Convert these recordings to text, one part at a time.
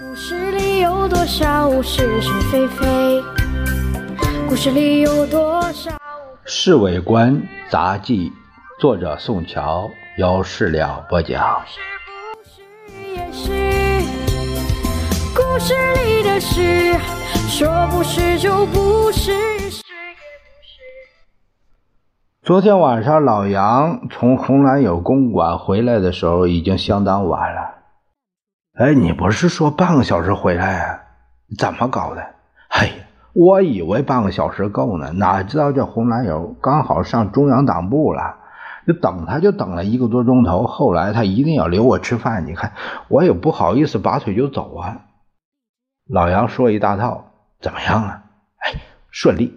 故事里有多少是是非非？故事里有多少？《侍卫官杂记》，作者宋乔，由事了播讲。是不是也是？故事里的事，说不是就不是，是也不是。昨天晚上，老杨从红蓝友公馆回来的时候，已经相当晚了。哎，你不是说半个小时回来啊？怎么搞的？嘿，我以为半个小时够呢，哪知道这红蓝友刚好上中央党部了，就等他就等了一个多钟头。后来他一定要留我吃饭，你看我也不好意思拔腿就走啊。老杨说一大套，怎么样啊？哎，顺利，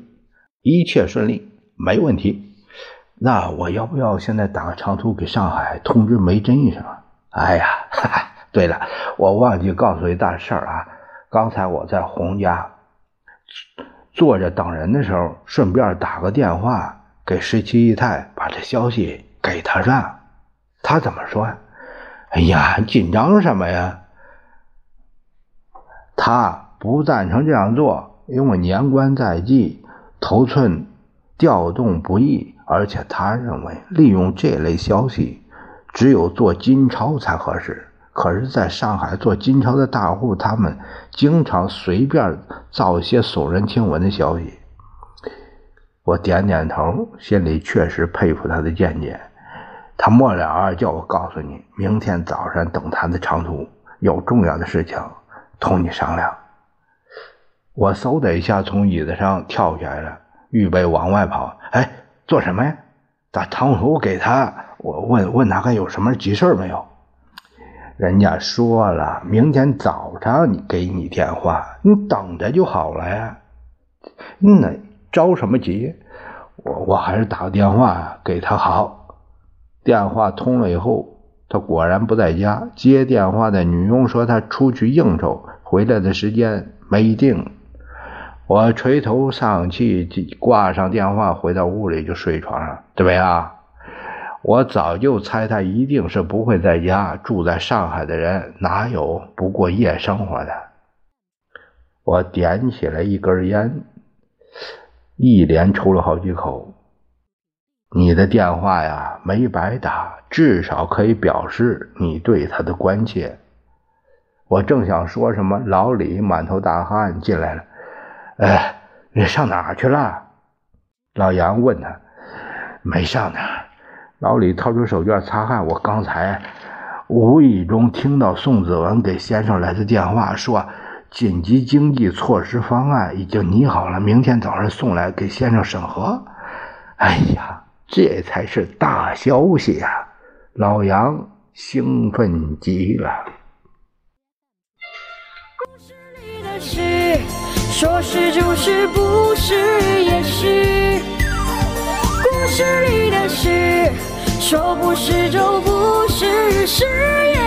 一切顺利，没问题。那我要不要现在打个长途给上海通知梅珍一声？哎呀，哈哈。对了，我忘记告诉一大事儿啊！刚才我在洪家坐着等人的时候，顺便打个电话给十七姨太，把这消息给他了。他怎么说？哎呀，紧张什么呀？他不赞成这样做，因为年关在即，头寸调动不易，而且他认为利用这类消息，只有做金钞才合适。可是，在上海做金钞的大户，他们经常随便造一些耸人听闻的消息。我点点头，心里确实佩服他的见解。他末了叫我告诉你，明天早上等他的长途，有重要的事情同你商量。我嗖的一下从椅子上跳下来了，预备往外跑。哎，做什么呀？打长途给他？我问问他看有什么急事没有？人家说了，明天早上你给你电话，你等着就好了呀。那着什么急？我我还是打个电话给他好。电话通了以后，他果然不在家。接电话的女佣说他出去应酬，回来的时间没定。我垂头丧气，挂上电话，回到屋里就睡床上。怎么样？我早就猜他一定是不会在家。住在上海的人哪有不过夜生活的？我点起了一根烟，一连抽了好几口。你的电话呀，没白打，至少可以表示你对他的关切。我正想说什么，老李满头大汗进来了。哎，你上哪儿去了？老杨问他。没上哪儿。老李掏出手绢擦汗。我刚才无意中听到宋子文给先生来的电话，说紧急经济措施方案已经拟好了，明天早上送来给先生审核。哎呀，这才是大消息呀！老杨兴奋极了。故事里的事，说是就是，不是也是。是你的事。说不是就不是，是也。